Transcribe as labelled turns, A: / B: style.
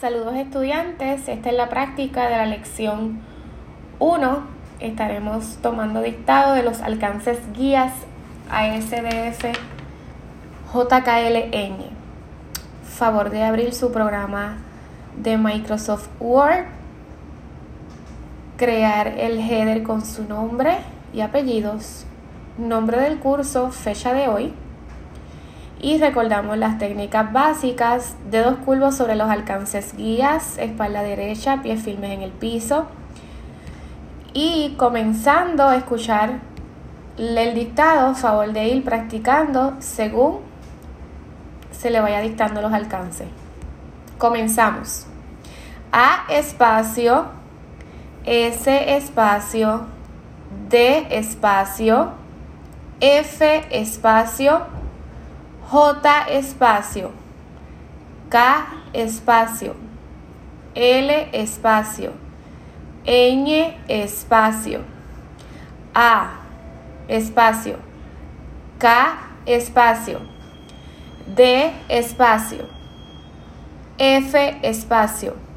A: Saludos estudiantes, esta es la práctica de la lección 1. Estaremos tomando dictado de los alcances guías ASDF JKLN. Favor de abrir su programa de Microsoft Word, crear el header con su nombre y apellidos, nombre del curso, fecha de hoy y recordamos las técnicas básicas, dedos curvos sobre los alcances guías, espalda derecha, pies firmes en el piso y comenzando a escuchar el dictado, favor de ir practicando según se le vaya dictando los alcances. Comenzamos. A espacio, S espacio, D espacio, F espacio, J espacio, K espacio, L espacio, Ñ espacio, A espacio, K espacio, D espacio, F espacio.